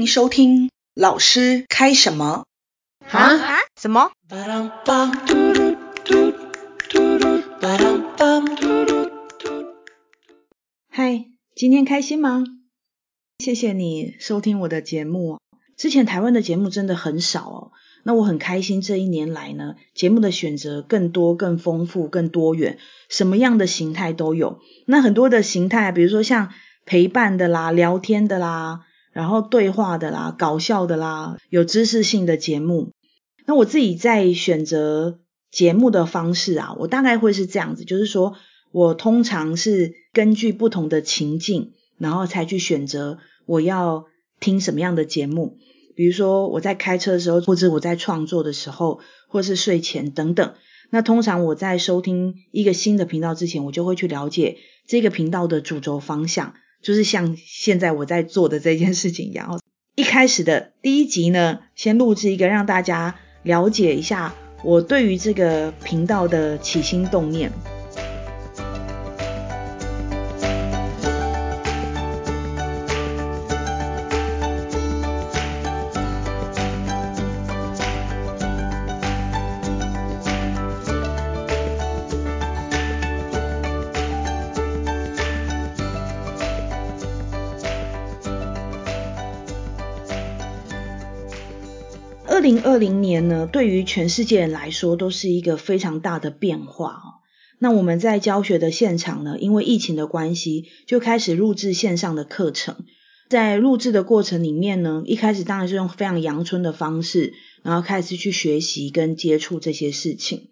迎收听老师开什么啊？什么？嗨，今天开心吗？谢谢你收听我的节目。之前台湾的节目真的很少哦，那我很开心这一年来呢，节目的选择更多、更丰富、更多元，什么样的形态都有。那很多的形态，比如说像陪伴的啦、聊天的啦。然后对话的啦，搞笑的啦，有知识性的节目。那我自己在选择节目的方式啊，我大概会是这样子，就是说我通常是根据不同的情境，然后才去选择我要听什么样的节目。比如说我在开车的时候，或者我在创作的时候，或是睡前等等。那通常我在收听一个新的频道之前，我就会去了解这个频道的主轴方向。就是像现在我在做的这件事情一样，一开始的第一集呢，先录制一个让大家了解一下我对于这个频道的起心动念。零二零年呢，对于全世界人来说都是一个非常大的变化哦。那我们在教学的现场呢，因为疫情的关系，就开始录制线上的课程。在录制的过程里面呢，一开始当然是用非常阳春的方式，然后开始去学习跟接触这些事情。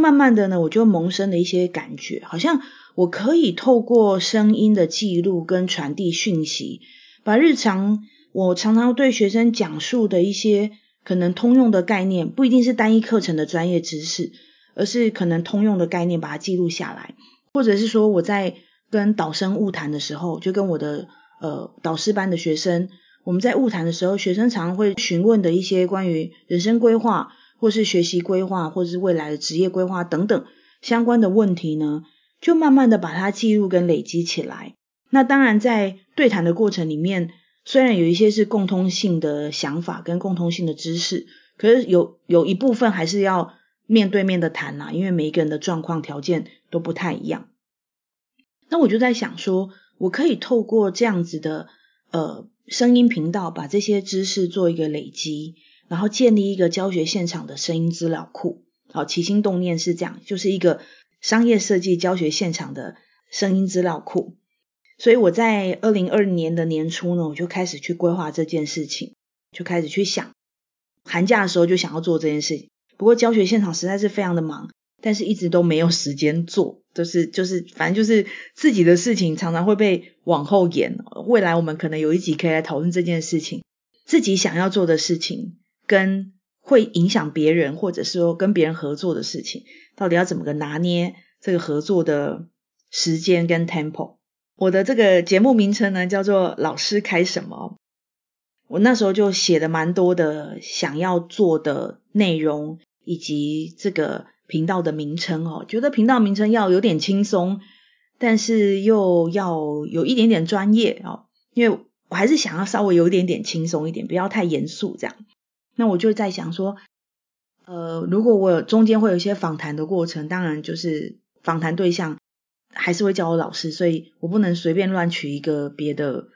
慢慢的呢，我就萌生了一些感觉，好像我可以透过声音的记录跟传递讯息，把日常我常常对学生讲述的一些。可能通用的概念不一定是单一课程的专业知识，而是可能通用的概念把它记录下来，或者是说我在跟导生物谈的时候，就跟我的呃导师班的学生，我们在物谈的时候，学生常会询问的一些关于人生规划，或是学习规划，或是未来的职业规划等等相关的问题呢，就慢慢的把它记录跟累积起来。那当然在对谈的过程里面。虽然有一些是共通性的想法跟共通性的知识，可是有有一部分还是要面对面的谈啦，因为每一个人的状况条件都不太一样。那我就在想说，我可以透过这样子的呃声音频道，把这些知识做一个累积，然后建立一个教学现场的声音资料库。好，起心动念是这样，就是一个商业设计教学现场的声音资料库。所以我在二零二零年的年初呢，我就开始去规划这件事情，就开始去想，寒假的时候就想要做这件事情。不过教学现场实在是非常的忙，但是一直都没有时间做，就是就是反正就是自己的事情常常会被往后延。未来我们可能有一集可以来讨论这件事情，自己想要做的事情跟会影响别人，或者是说跟别人合作的事情，到底要怎么个拿捏这个合作的时间跟 tempo。我的这个节目名称呢，叫做“老师开什么”。我那时候就写的蛮多的想要做的内容，以及这个频道的名称哦。觉得频道名称要有点轻松，但是又要有一点点专业哦。因为我还是想要稍微有一点点轻松一点，不要太严肃这样。那我就在想说，呃，如果我有中间会有一些访谈的过程，当然就是访谈对象。还是会叫我老师，所以我不能随便乱取一个别的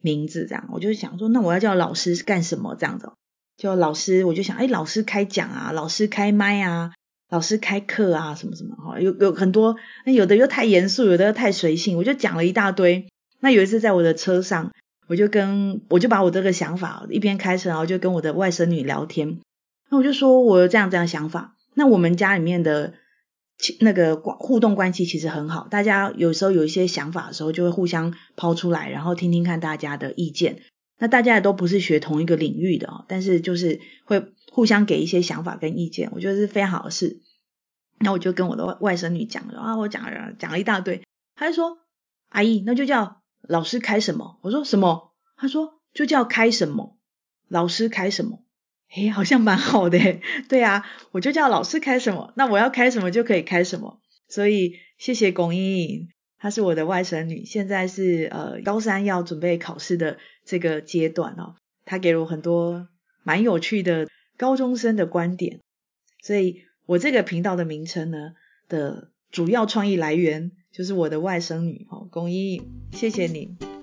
名字，这样我就想说，那我要叫老师干什么？这样子，叫老师，我就想，哎，老师开讲啊，老师开麦啊，老师开课啊，什么什么哈，有有很多，有的又太严肃，有的又太随性，我就讲了一大堆。那有一次在我的车上，我就跟我就把我这个想法一边开车，然后就跟我的外甥女聊天，那我就说我有这样这样想法，那我们家里面的。那个互动关系其实很好，大家有时候有一些想法的时候，就会互相抛出来，然后听听看大家的意见。那大家也都不是学同一个领域的哦，但是就是会互相给一些想法跟意见，我觉得是非常好的事。那我就跟我的外外甥女讲了啊，我讲了讲了一大堆，她就说：“阿姨，那就叫老师开什么？”我说：“什么？”她说：“就叫开什么，老师开什么。”诶，好像蛮好的，对啊，我就叫老师开什么，那我要开什么就可以开什么。所以谢谢龚莹莹，她是我的外甥女，现在是呃高三要准备考试的这个阶段哦。她给了我很多蛮有趣的高中生的观点，所以我这个频道的名称呢的主要创意来源就是我的外甥女哦，龚一，谢谢你。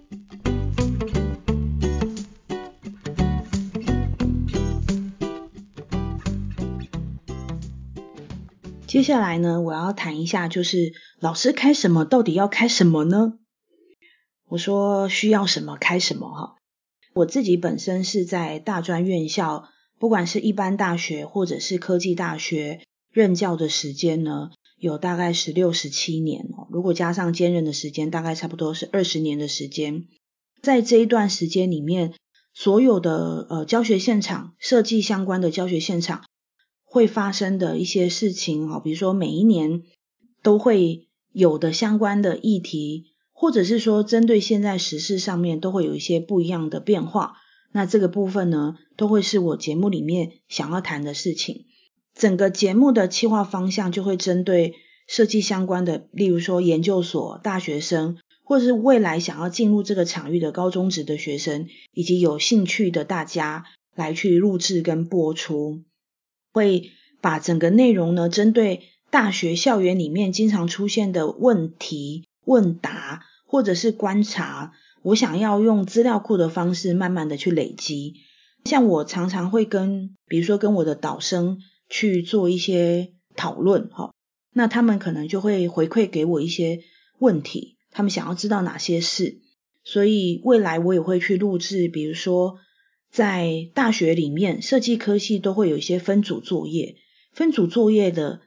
接下来呢，我要谈一下，就是老师开什么，到底要开什么呢？我说需要什么开什么哈。我自己本身是在大专院校，不管是一般大学或者是科技大学任教的时间呢，有大概十六、十七年哦。如果加上兼任的时间，大概差不多是二十年的时间。在这一段时间里面，所有的呃教学现场、设计相关的教学现场会发生的一些事情哈，比如说每一年都会有的相关的议题。或者是说，针对现在时事上面都会有一些不一样的变化，那这个部分呢，都会是我节目里面想要谈的事情。整个节目的企划方向就会针对设计相关的，例如说研究所、大学生，或者是未来想要进入这个场域的高中职的学生，以及有兴趣的大家来去录制跟播出，会把整个内容呢，针对大学校园里面经常出现的问题。问答或者是观察，我想要用资料库的方式慢慢的去累积。像我常常会跟，比如说跟我的导生去做一些讨论，哈，那他们可能就会回馈给我一些问题，他们想要知道哪些事。所以未来我也会去录制，比如说在大学里面设计科系都会有一些分组作业，分组作业的。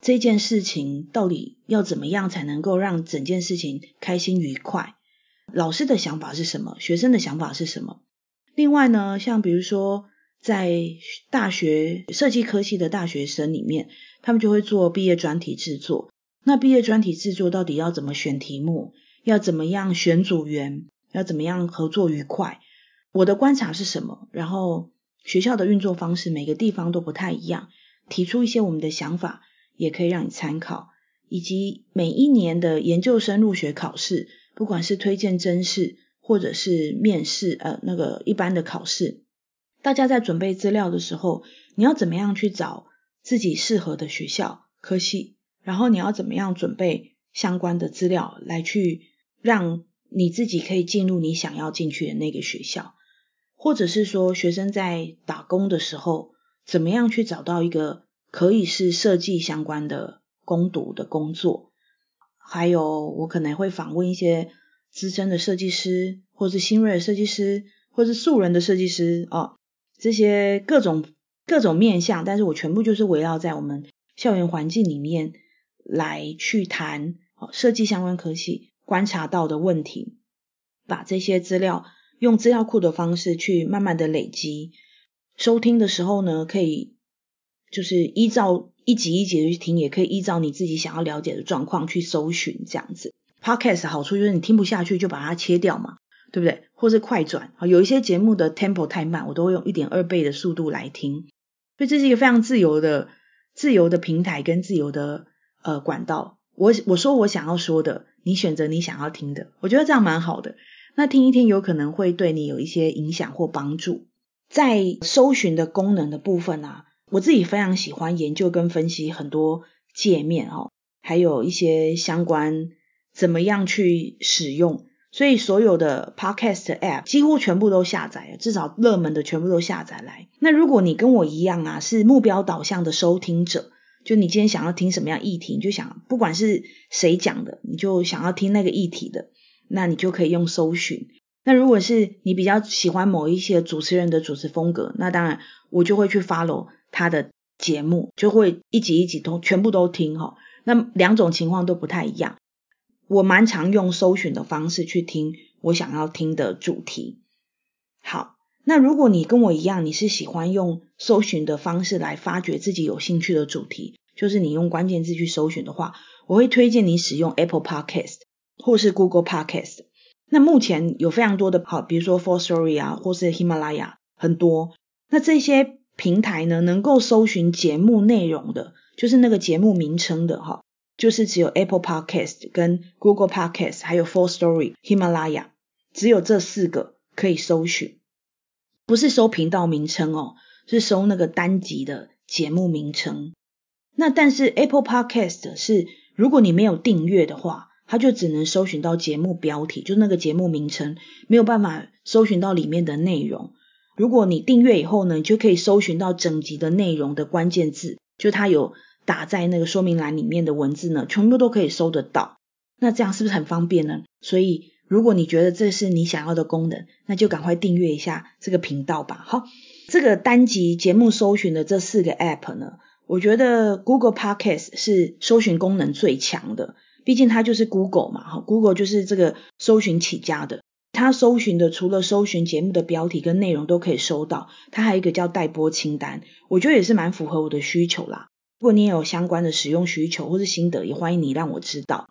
这件事情到底要怎么样才能够让整件事情开心愉快？老师的想法是什么？学生的想法是什么？另外呢，像比如说在大学设计科系的大学生里面，他们就会做毕业专题制作。那毕业专题制作到底要怎么选题目？要怎么样选组员？要怎么样合作愉快？我的观察是什么？然后学校的运作方式每个地方都不太一样，提出一些我们的想法。也可以让你参考，以及每一年的研究生入学考试，不管是推荐真试或者是面试，呃，那个一般的考试，大家在准备资料的时候，你要怎么样去找自己适合的学校科系，然后你要怎么样准备相关的资料来去让你自己可以进入你想要进去的那个学校，或者是说学生在打工的时候，怎么样去找到一个。可以是设计相关的攻读的工作，还有我可能会访问一些资深的设计师，或是新锐的设计师，或是素人的设计师哦，这些各种各种面向，但是我全部就是围绕在我们校园环境里面来去谈设计相关科系观察到的问题，把这些资料用资料库的方式去慢慢的累积，收听的时候呢可以。就是依照一集一集的去听，也可以依照你自己想要了解的状况去搜寻这样子。Podcast 好处就是你听不下去就把它切掉嘛，对不对？或是快转啊，有一些节目的 tempo 太慢，我都会用一点二倍的速度来听。所以这是一个非常自由的、自由的平台跟自由的呃管道。我我说我想要说的，你选择你想要听的，我觉得这样蛮好的。那听一听有可能会对你有一些影响或帮助。在搜寻的功能的部分啊。我自己非常喜欢研究跟分析很多界面哦，还有一些相关怎么样去使用，所以所有的 podcast app 几乎全部都下载了，至少热门的全部都下载来。那如果你跟我一样啊，是目标导向的收听者，就你今天想要听什么样议题，你就想不管是谁讲的，你就想要听那个议题的，那你就可以用搜寻。那如果是你比较喜欢某一些主持人的主持风格，那当然我就会去 follow。他的节目就会一集一集都全部都听哈，那两种情况都不太一样。我蛮常用搜寻的方式去听我想要听的主题。好，那如果你跟我一样，你是喜欢用搜寻的方式来发掘自己有兴趣的主题，就是你用关键字去搜寻的话，我会推荐你使用 Apple Podcast 或是 Google Podcast。那目前有非常多的好，比如说 For Story 啊，或是喜马拉雅，很多。那这些。平台呢，能够搜寻节目内容的，就是那个节目名称的哈，就是只有 Apple Podcast、跟 Google Podcast，还有 Full Story、喜马拉雅，只有这四个可以搜寻。不是搜频道名称哦，是搜那个单集的节目名称。那但是 Apple Podcast 是，如果你没有订阅的话，它就只能搜寻到节目标题，就那个节目名称，没有办法搜寻到里面的内容。如果你订阅以后呢，你就可以搜寻到整集的内容的关键字，就它有打在那个说明栏里面的文字呢，全部都可以搜得到。那这样是不是很方便呢？所以。如果你觉得这是你想要的功能，那就赶快订阅一下这个频道吧。好，这个单集节目搜寻的这四个 App 呢，我觉得 Google Podcast 是搜寻功能最强的，毕竟它就是 Google 嘛，哈，Google 就是这个搜寻起家的。它搜寻的除了搜寻节目的标题跟内容都可以搜到，它还有一个叫待播清单，我觉得也是蛮符合我的需求啦。如果你也有相关的使用需求或是心得，也欢迎你让我知道。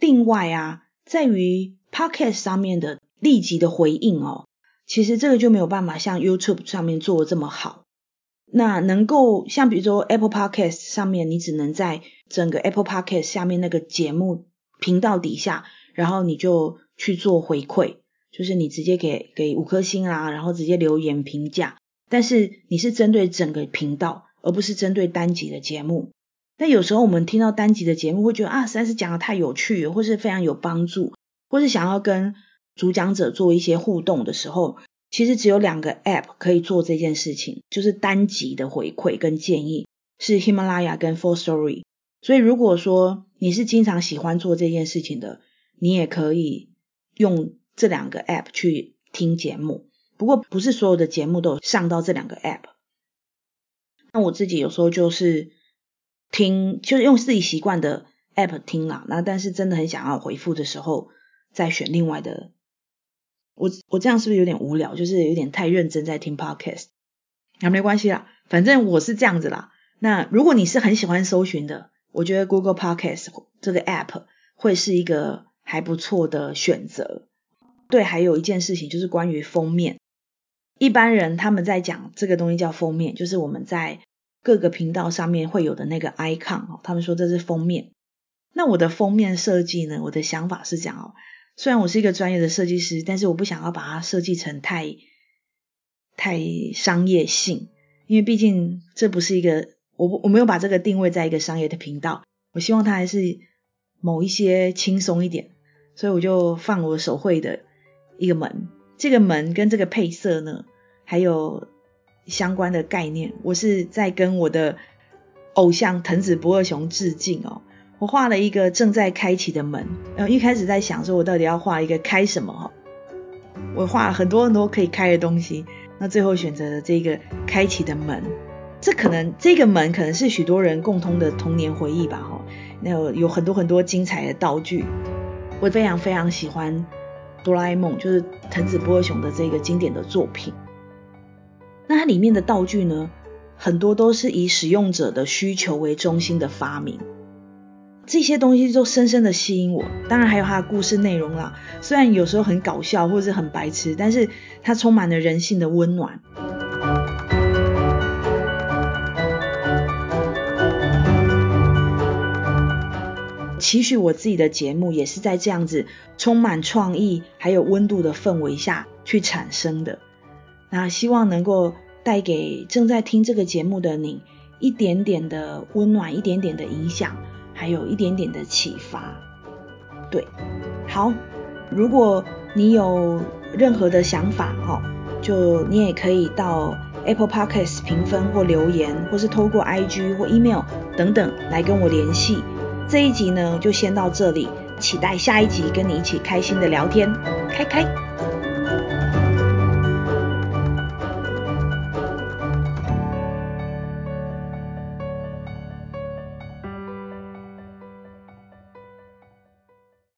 另外啊，在于 Podcast 上面的立即的回应哦，其实这个就没有办法像 YouTube 上面做的这么好。那能够像比如说 Apple Podcast 上面，你只能在整个 Apple Podcast 下面那个节目频道底下，然后你就去做回馈，就是你直接给给五颗星啊，然后直接留言评价。但是你是针对整个频道，而不是针对单集的节目。但有时候我们听到单集的节目，会觉得啊，实在是讲的太有趣，或是非常有帮助，或是想要跟主讲者做一些互动的时候，其实只有两个 App 可以做这件事情，就是单集的回馈跟建议，是喜马拉雅跟 Full Story。所以如果说你是经常喜欢做这件事情的，你也可以用这两个 App 去听节目。不过不是所有的节目都有上到这两个 App。那我自己有时候就是。听就是用自己习惯的 app 听啦，那但是真的很想要回复的时候，再选另外的。我我这样是不是有点无聊？就是有点太认真在听 podcast。那没关系啦，反正我是这样子啦。那如果你是很喜欢搜寻的，我觉得 Google Podcast 这个 app 会是一个还不错的选择。对，还有一件事情就是关于封面，一般人他们在讲这个东西叫封面，就是我们在。各个频道上面会有的那个 icon 哦，他们说这是封面。那我的封面设计呢？我的想法是讲哦，虽然我是一个专业的设计师，但是我不想要把它设计成太太商业性，因为毕竟这不是一个我我没有把这个定位在一个商业的频道，我希望它还是某一些轻松一点，所以我就放我手绘的一个门，这个门跟这个配色呢，还有。相关的概念，我是在跟我的偶像藤子不二雄致敬哦。我画了一个正在开启的门，然后一开始在想说，我到底要画一个开什么哈？我画了很多很多可以开的东西，那最后选择了这个开启的门。这可能这个门可能是许多人共通的童年回忆吧哈。那有有很多很多精彩的道具，我非常非常喜欢哆啦 A 梦，就是藤子不二雄的这个经典的作品。那它里面的道具呢，很多都是以使用者的需求为中心的发明，这些东西都深深的吸引我。当然还有它的故事内容啦，虽然有时候很搞笑或者是很白痴，但是它充满了人性的温暖。期许我自己的节目也是在这样子充满创意还有温度的氛围下去产生的。那希望能够带给正在听这个节目的你一点点的温暖，一点点的影响，还有一点点的启发。对，好，如果你有任何的想法哈，就你也可以到 Apple Podcast 评分或留言，或是透过 IG 或 email 等等来跟我联系。这一集呢就先到这里，期待下一集跟你一起开心的聊天，开开。